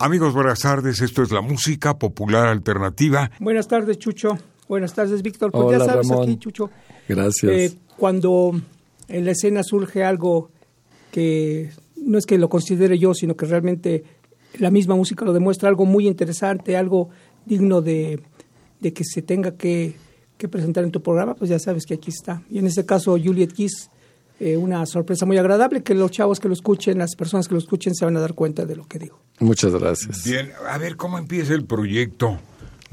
Amigos, buenas tardes. Esto es la música popular alternativa. Buenas tardes, Chucho. Buenas tardes, Víctor. Pues ya sabes aquí, Chucho. Gracias. Eh, cuando en la escena surge algo que no es que lo considere yo, sino que realmente la misma música lo demuestra, algo muy interesante, algo digno de, que se tenga que, presentar en tu programa, pues ya sabes que aquí está. Y en este caso, Juliet Kiss eh, una sorpresa muy agradable que los chavos que lo escuchen, las personas que lo escuchen se van a dar cuenta de lo que digo. Muchas gracias. Bien, a ver, ¿cómo empieza el proyecto,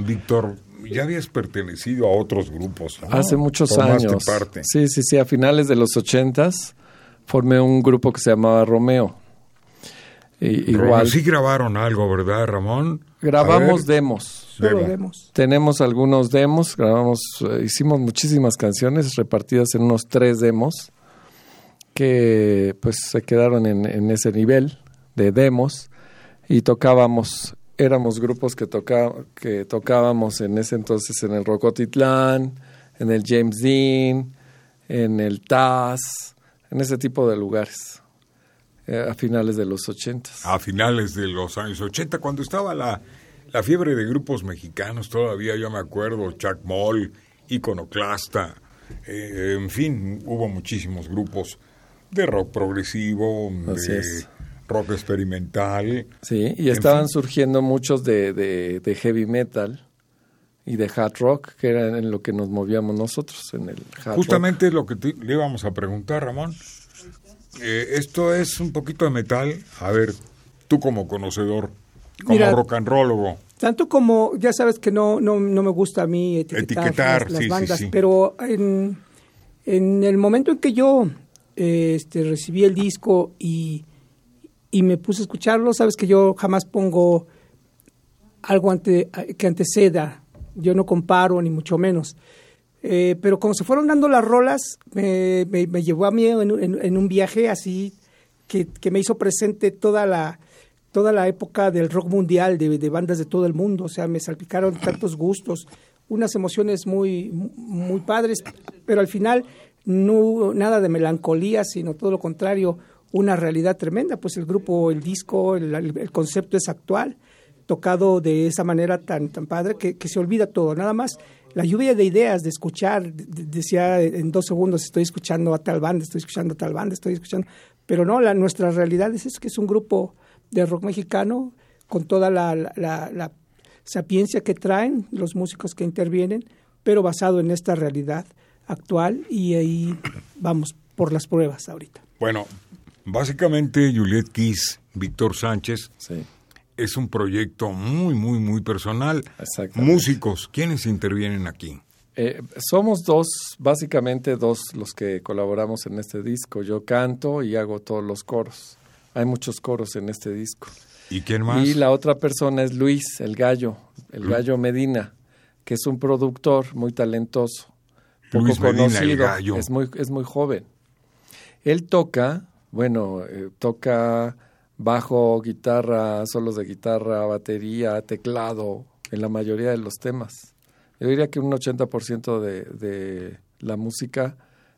Víctor? Ya habías pertenecido a otros grupos. Hace muchos años. Parte. Sí, sí, sí. A finales de los ochentas formé un grupo que se llamaba Romeo. Y, igual. Sí grabaron algo, ¿verdad, Ramón? Grabamos demos. Solo demos. Tenemos algunos demos, grabamos, eh, hicimos muchísimas canciones repartidas en unos tres demos que pues se quedaron en, ese nivel de demos y tocábamos, éramos grupos que, tocábamos en ese entonces en el Rocotitlán, en el James Dean, en el Taz, en ese tipo de lugares, eh, a finales de los 80. A finales de los años 80, cuando estaba la, la fiebre de grupos mexicanos, todavía yo me acuerdo, Chuck Moll, Iconoclasta, eh, en fin, hubo muchísimos grupos de rock progresivo, de rock experimental. Sí, y estaban surgiendo muchos de, de, heavy metal y de hard rock, que era en lo que nos movíamos nosotros, en el Justamente lo que le íbamos a preguntar, Ramón. Eh, esto es un poquito de metal. A ver, tú como conocedor, como rock and rollo. Tanto como, ya sabes que no, no, no me gusta a mí etiquetar, las, bandas, pero en, en el momento en que yo este, recibí el disco y, y, me puse a escucharlo. Sabes que yo jamás pongo algo ante, que anteceda, yo no comparo ni mucho menos. Eh, pero como se fueron dando las rolas, me, me, llevó a mí en, un viaje así que, que, me hizo presente toda la, toda la época del rock mundial, de, de, bandas de todo el mundo. O sea, me salpicaron tantos gustos, unas emociones muy, muy padres, pero al final no nada de melancolía, sino todo lo contrario, una realidad tremenda, pues el grupo, el disco, el, concepto es actual, tocado de esa manera tan, tan padre que, se olvida todo, nada más la lluvia de ideas, de escuchar, decía en dos segundos estoy escuchando a tal banda, estoy escuchando a tal banda, estoy escuchando, pero no, la, nuestra realidad es, que es un grupo de rock mexicano con toda la, la, la sapiencia que traen los músicos que intervienen, pero basado en esta realidad actual y ahí vamos por las pruebas ahorita. Bueno, básicamente Juliet Kiss, Víctor Sánchez, es un proyecto muy, muy, muy personal. Músicos, ¿quiénes intervienen aquí? Eh, somos dos, básicamente dos los que colaboramos en este disco. Yo canto y hago todos los coros. Hay muchos coros en este disco. ¿Y quién más? Y la otra persona es Luis, el gallo, el gallo Medina, que es un productor muy talentoso poco conocido, es muy, es muy joven. Él toca, bueno, eh, toca bajo, guitarra, solos de guitarra, batería, teclado, en la mayoría de los temas. Yo diría que un 80% de, de la música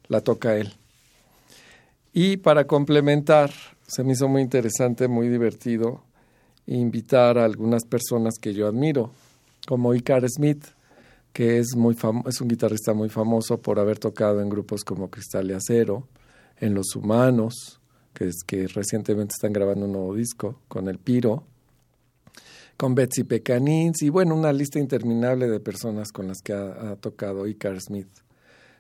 la toca él. Y para complementar, se me hizo muy interesante, muy divertido, invitar a algunas personas que yo admiro, como Icar Smith, que es, muy es un guitarrista muy famoso por haber tocado en grupos como Cristal y Acero, en Los Humanos, que, es, que recientemente están grabando un nuevo disco, con El Piro, con Betsy Pecanins y bueno, una lista interminable de personas con las que ha, tocado Icar Smith.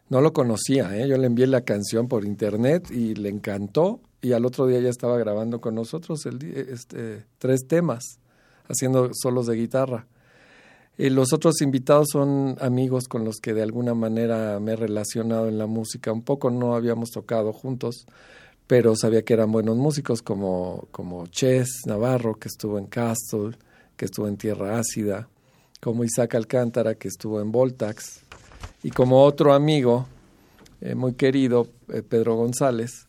No lo conocía, ¿eh? yo le envié la canción por internet y le encantó y al otro día ya estaba grabando con nosotros este, tres temas, haciendo solos de guitarra. Y los otros invitados son amigos con los que de alguna manera me he relacionado en la música. Un poco no habíamos tocado juntos, pero sabía que eran buenos músicos como, como Ches Navarro, que estuvo en Castle, que estuvo en Tierra Ácida, como Isaac Alcántara, que estuvo en Voltax, y como otro amigo eh, muy querido, eh, Pedro González,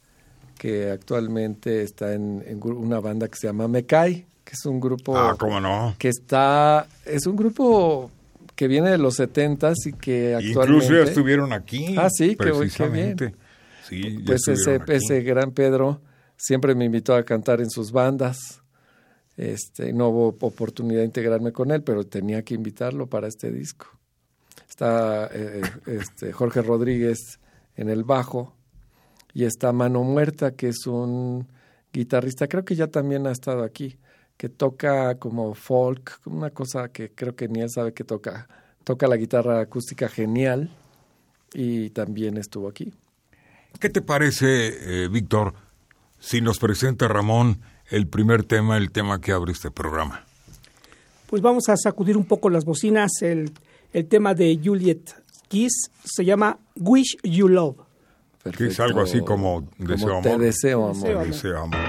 que actualmente está en, una banda que se llama Mecay, que es un grupo ah, ¿cómo no? que está, es un grupo que viene de los setentas y que actualmente... Incluso ya estuvieron aquí. Ah, sí, qué, bien. Sí, pues ese, ese gran Pedro siempre me invitó a cantar en sus bandas. Este, no hubo oportunidad de integrarme con él, pero tenía que invitarlo para este disco. Está eh, este, Jorge Rodríguez en el bajo y está Mano Muerta, que es un guitarrista, creo que ya también ha estado aquí, que toca como folk, una cosa que creo que ni él sabe que toca. Toca la guitarra acústica genial y también estuvo aquí. ¿Qué te parece, eh, Víctor, si nos presenta Ramón el primer tema, el tema que abre este programa? Pues vamos a sacudir un poco las bocinas. El, el tema de Juliet Kiss se llama Wish You Love. Que es algo así como deseo amor. Te deseo amor. Deseo amor.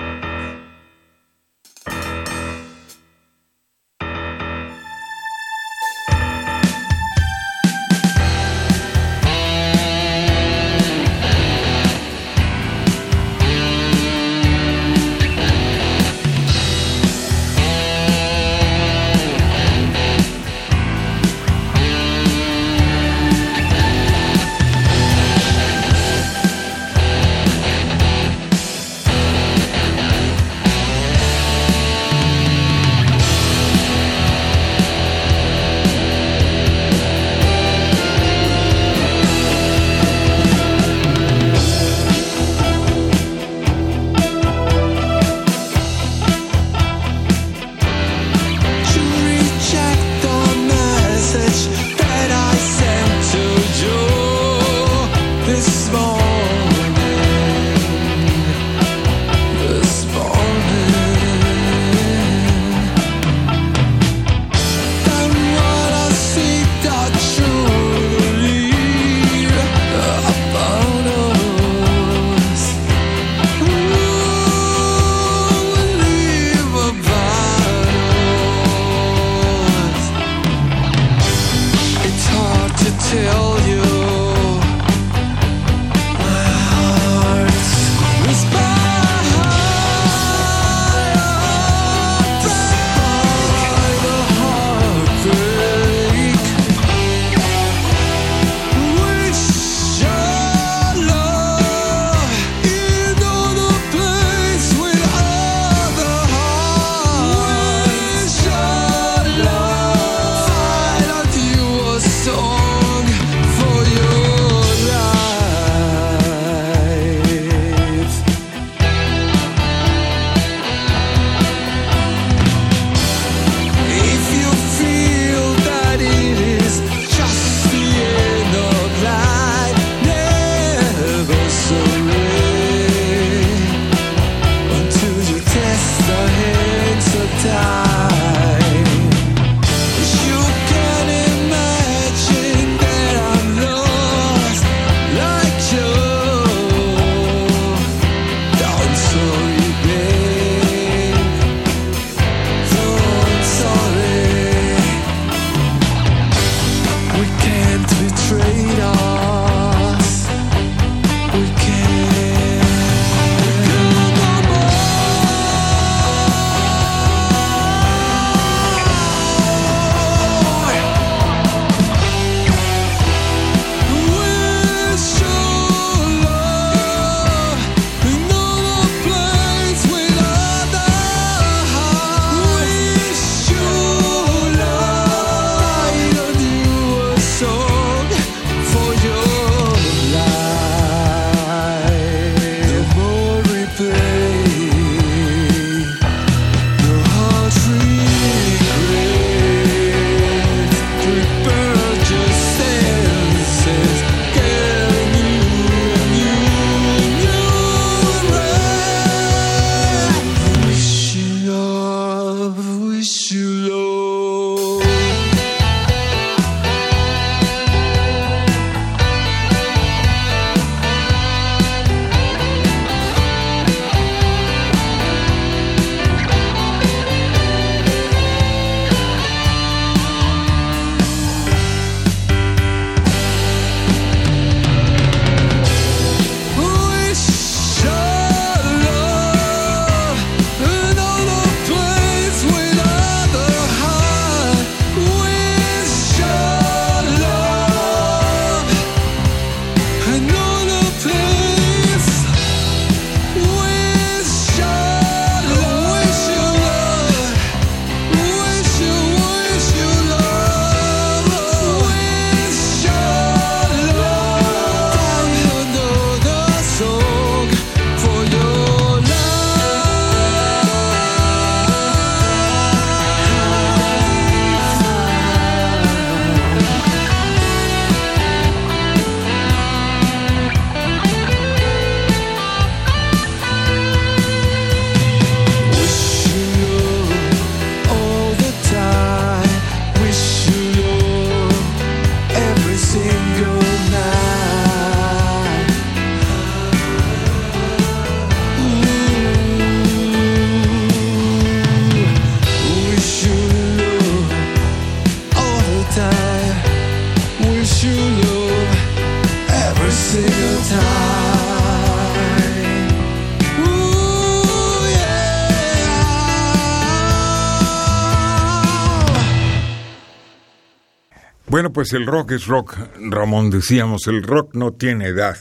Bueno, pues el rock es rock, Ramón, decíamos, el rock no tiene edad.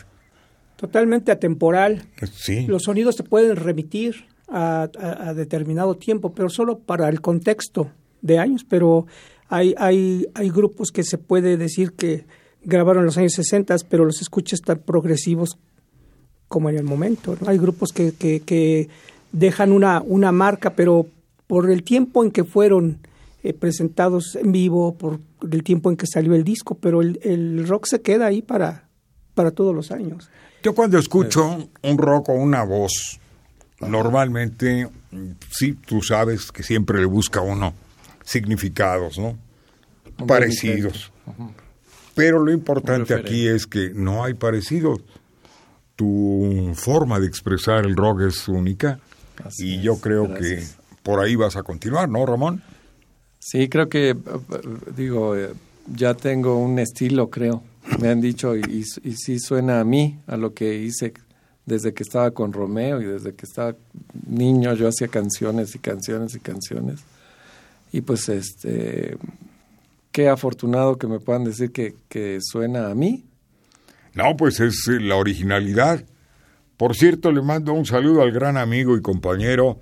Totalmente atemporal. Sí. Los sonidos se pueden remitir a, determinado tiempo, pero solo para el contexto de años, pero hay, hay, hay grupos que se puede decir que grabaron en los años 60, pero los escuchas tan progresivos como en el momento. Hay grupos que, que, que, dejan una, una marca, pero por el tiempo en que fueron eh, presentados en vivo, por el tiempo en que salió el disco, pero el, el, rock se queda ahí para, para todos los años. Yo cuando escucho un rock o una voz, normalmente, sí, tú sabes que siempre le busca uno significados, ¿no? Parecidos. Pero lo importante aquí es que no hay parecidos. Tu forma de expresar el rock es única y yo creo que por ahí vas a continuar, ¿no, Ramón? Sí, creo que, digo, eh, ya tengo un estilo, creo. Me han dicho, y, y, sí suena a mí, a lo que hice desde que estaba con Romeo y desde que estaba niño yo hacía canciones y canciones y canciones. Y pues este, qué afortunado que me puedan decir que, que suena a mí. No, pues es eh, la originalidad. Por cierto, le mando un saludo al gran amigo y compañero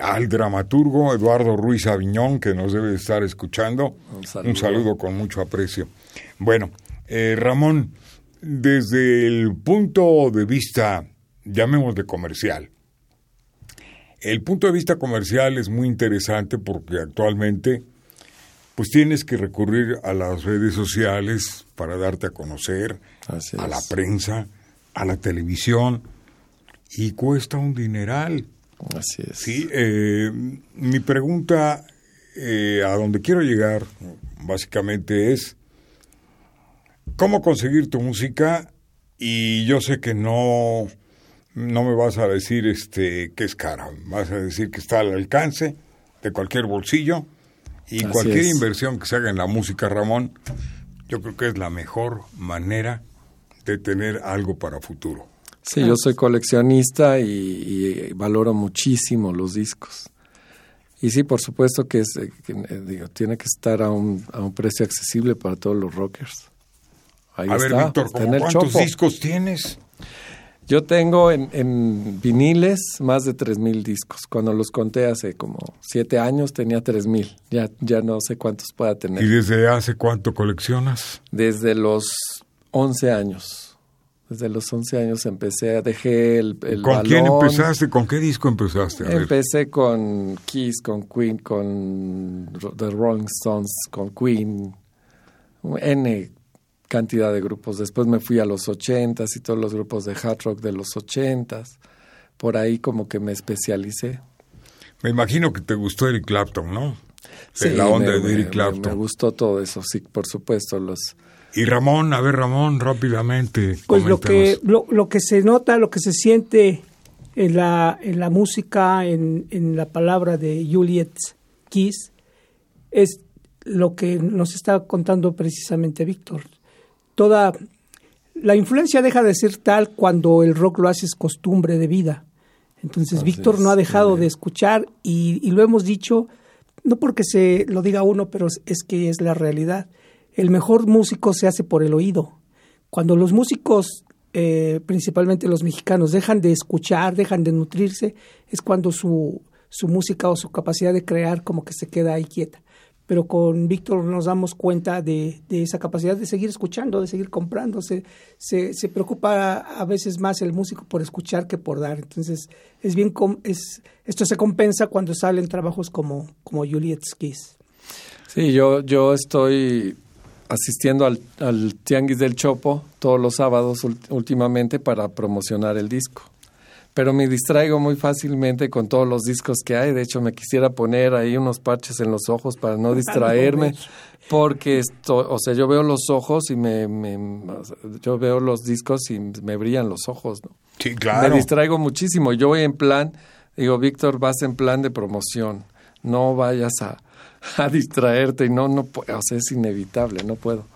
al dramaturgo Eduardo Ruiz Aviñón, que nos debe estar escuchando. Un saludo, con mucho aprecio. Bueno, eh, Ramón, desde el punto de vista, llamémosle comercial, el punto de vista comercial es muy interesante porque actualmente pues tienes que recurrir a las redes sociales para darte a conocer, a la prensa, a la televisión, y cuesta un dineral. Así es. Sí, eh, mi pregunta eh, a donde quiero llegar básicamente es cómo conseguir tu música y yo sé que no no me vas a decir este que es cara, vas a decir que está al alcance de cualquier bolsillo y cualquier inversión que se haga en la música, Ramón, yo creo que es la mejor manera de tener algo para futuro. Sí, yo soy coleccionista y, valoro muchísimo los discos. Y sí, por supuesto que, es, eh, eh, digo, tiene que estar a un, a un precio accesible para todos los rockers. Ahí a ver, Víctor, ¿cuántos discos tienes? Yo tengo en, en viniles más de 3.000 discos. Cuando los conté hace como siete años tenía 3.000. Ya, ya no sé cuántos pueda tener. ¿Y desde hace cuánto coleccionas? Desde los 11 años. Desde los 11 años empecé, dejé el, el ¿Con quién empezaste? ¿Con qué disco empezaste? empecé con Kiss, con Queen, con The Rolling Stones, con Queen, N cantidad de grupos. Después me fui a los 80 y todos los grupos de hard rock de los 80 Por ahí como que me especialicé. Me imagino que te gustó Eric Clapton, ¿no? Sí, la onda de Eric Clapton. me gustó todo eso, sí, por supuesto. Los, y Ramón, a ver Ramón, rápidamente. Pues lo que, lo, que se nota, lo que se siente en la, en la música, en, en la palabra de Juliet Kiss, es lo que nos está contando precisamente Víctor. Toda la influencia deja de ser tal cuando el rock lo haces costumbre de vida. Entonces Víctor no ha dejado de escuchar y, y, lo hemos dicho, no porque se lo diga uno, pero es que es la realidad el mejor músico se hace por el oído. Cuando los músicos, eh, principalmente los mexicanos, dejan de escuchar, dejan de nutrirse, es cuando su, su música o su capacidad de crear como que se queda ahí quieta. Pero con Víctor nos damos cuenta de, de, esa capacidad de seguir escuchando, de seguir comprando. Se, se, preocupa a veces más el músico por escuchar que por dar. Entonces, es bien es, esto se compensa cuando salen trabajos como, como Juliet's Kiss. Sí, yo, yo estoy asistiendo al, al, Tianguis del Chopo todos los sábados últimamente para promocionar el disco. pero me distraigo muy fácilmente con todos los discos que hay. De hecho, me quisiera poner ahí unos parches en los ojos para no distraerme, porque esto, o sea, yo veo los ojos y me, yo veo los discos y me brillan los ojos, ¿no? Sí, claro. Me distraigo muchísimo. Yo voy en plan, digo, Víctor, vas en plan de promoción. No vayas a, a distraerte y no, no, o sea, es inevitable, no puedo.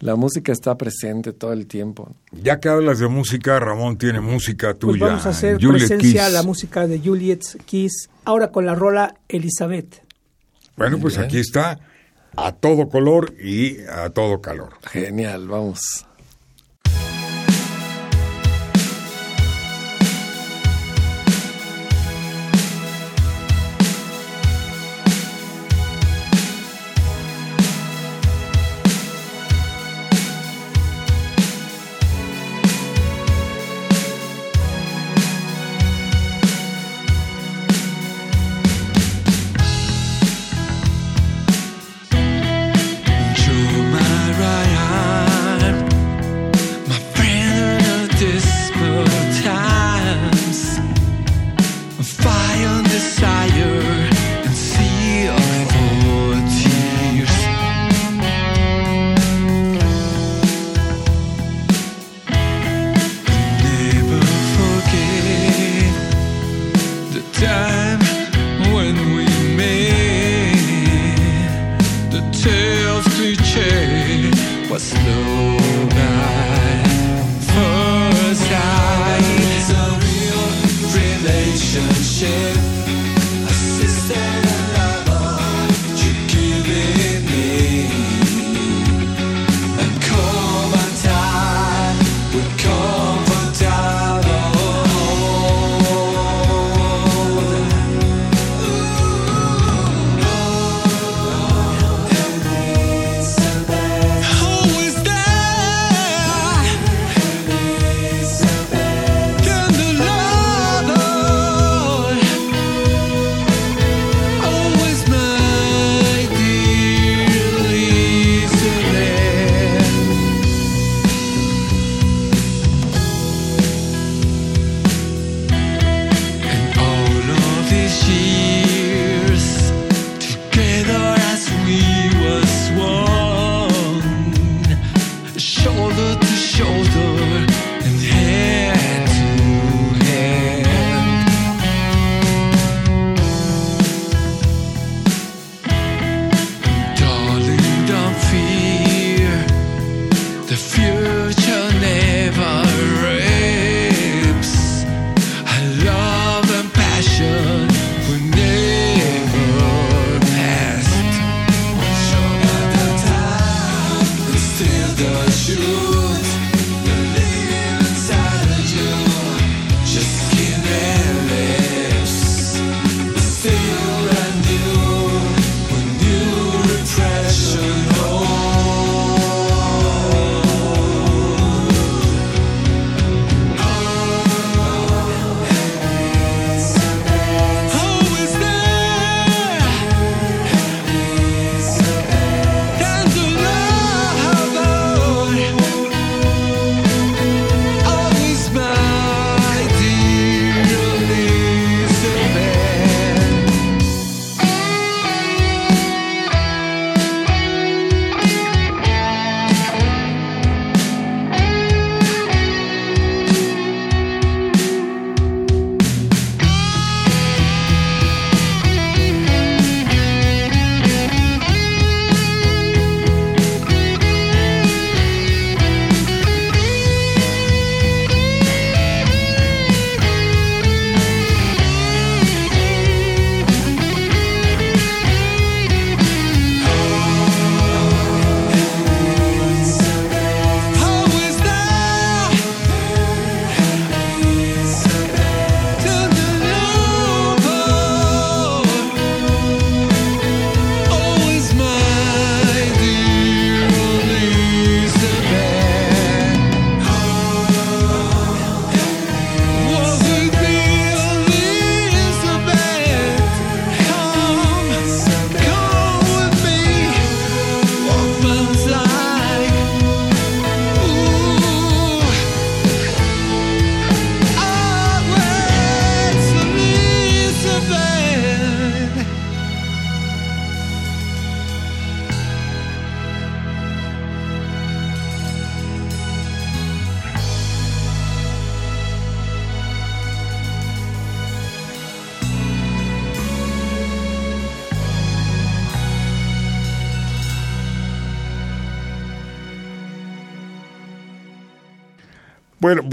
La música está presente todo el tiempo. Ya que hablas de música, Ramón tiene música pues tuya. Pues vamos a hacer presencia la música de Juliet Kiss, ahora con la rola Elizabeth. Bueno, pues aquí está, a todo color y a todo calor. Genial, vamos.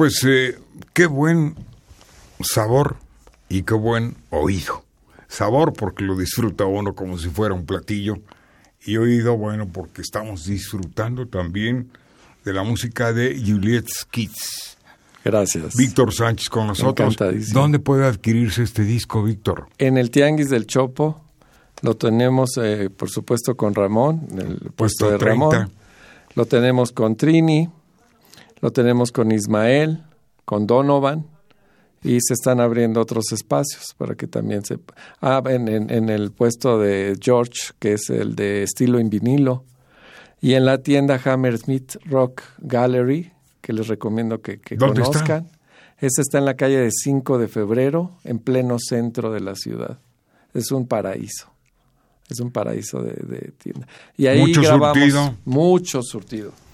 Pues eh, qué buen sabor y qué buen oído. Sabor porque lo disfruta uno como si fuera un platillo y oído, bueno, porque estamos disfrutando también de la música de Juliet Skits. Gracias. Víctor Sánchez con nosotros. ¿Dónde puede adquirirse este disco, Víctor? En el Tianguis del Chopo. Lo tenemos, eh, por supuesto, con Ramón, en el puesto, de Ramón. Lo tenemos con Trini, lo tenemos con Ismael, con Donovan, y se están abriendo otros espacios para que también se... Ah, en, en, el puesto de George, que es el de estilo en vinilo, y en la tienda Hammersmith Rock Gallery, que les recomiendo que, conozcan. Ese está en la calle de 5 de febrero, en pleno centro de la ciudad. Es un paraíso. Es un paraíso de, tienda. Y ahí mucho grabamos surtido. mucho surtido.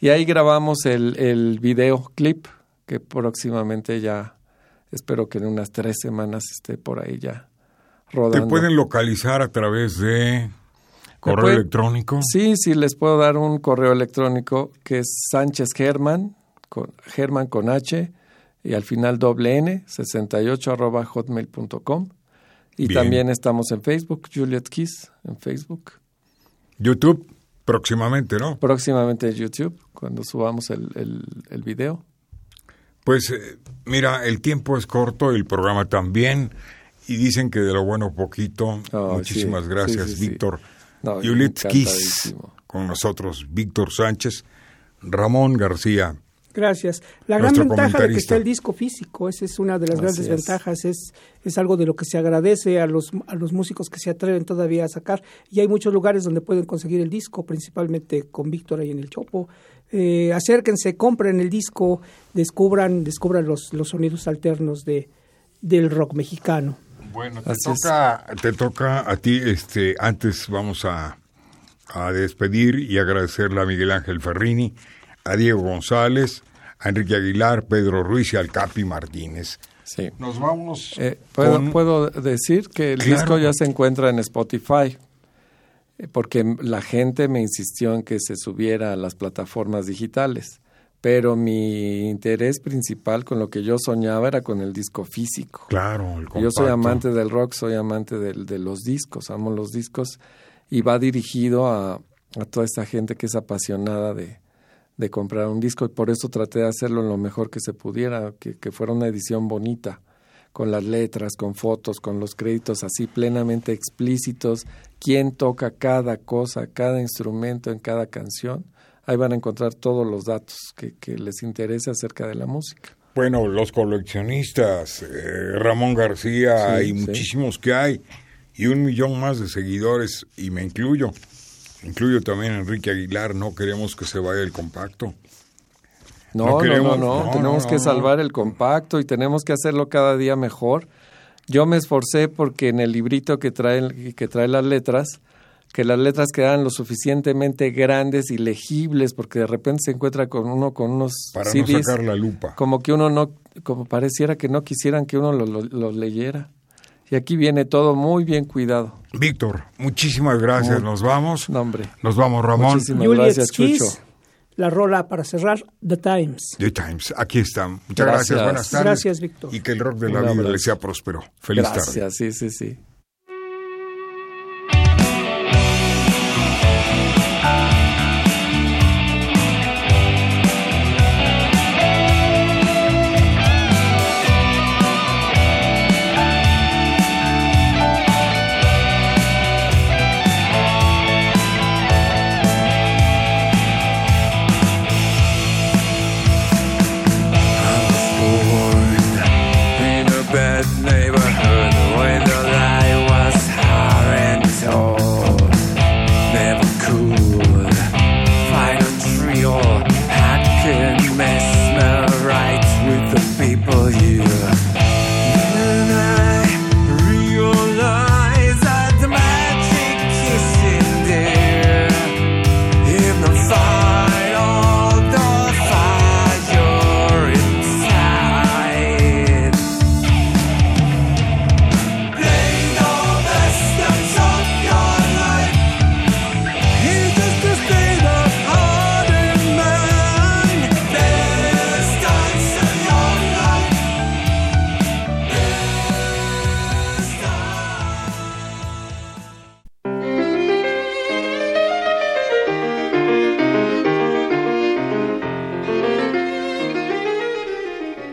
Y ahí grabamos el, el videoclip que próximamente ya espero que en unas tres semanas esté por ahí ya rodando. ¿Te pueden localizar a través de correo electrónico? Sí, sí, les puedo dar un correo electrónico que es Sánchez Germán, con, Germán con H y al final doble N, 68 arroba hotmail.com. Y también estamos en Facebook, Juliet Kiss, en Facebook. YouTube, próximamente, ¿no? Próximamente en YouTube, cuando subamos el, el, el video. Pues eh, mira, el tiempo es corto, el programa también, y dicen que de lo bueno poquito. Muchísimas gracias, Víctor. No, Kiss, con nosotros, Víctor Sánchez, Ramón García. Gracias. La gran ventaja de que está el disco físico, esa es una de las grandes ventajas, es, es algo de lo que se agradece a los, a los músicos que se atreven todavía a sacar. Y hay muchos lugares donde pueden conseguir el disco, principalmente con Víctor ahí en el Chopo, eh, acérquense, compren el disco, descubran, descubran los, los sonidos alternos de, del rock mexicano. Bueno, te toca, te toca a ti, este, antes vamos a, a despedir y agradecerle a Miguel Ángel Ferrini, a Diego González, a Enrique Aguilar, Pedro Ruiz y al Capi Martínez. Sí. Nos vamos. Eh, ¿puedo, puedo decir que el disco ya se encuentra en Spotify porque la gente me insistió en que se subiera a las plataformas digitales, pero mi interés principal con lo que yo soñaba era con el disco físico. Claro, el Yo soy amante del rock, soy amante de los discos, amo los discos y va dirigido a, a toda esta gente que es apasionada de, de, comprar un disco y por eso traté de hacerlo lo mejor que se pudiera, que, que fuera una edición bonita con las letras, con fotos, con los créditos así plenamente explícitos, quién toca cada cosa, cada instrumento en cada canción. Ahí van a encontrar todos los datos que, les interese acerca de la música. Bueno, los coleccionistas, eh, Ramón García y muchísimos que hay, y un millón más de seguidores, y me incluyo. Incluyo también a Enrique Aguilar, no queremos que se vaya el compacto. No, no, no, tenemos que salvar el compacto y tenemos que hacerlo cada día mejor. Yo me esforcé porque en el librito que trae, que trae las letras, que las letras quedaran lo suficientemente grandes y legibles, porque de repente se encuentra con uno con unos Para no sacar la lupa. Como que uno no, como pareciera que no quisieran que uno los lo, leyera. Y aquí viene todo muy bien cuidado. Víctor, muchísimas gracias. Nos vamos. Nombre. Nos vamos, Ramón. Muchísimas gracias, Chucho la rola para cerrar, The Times. The Times, aquí están. Muchas gracias, buenas tardes. Gracias, Víctor. Y que el rock de la vida le sea próspero. Feliz tarde. Gracias, sí, sí, sí.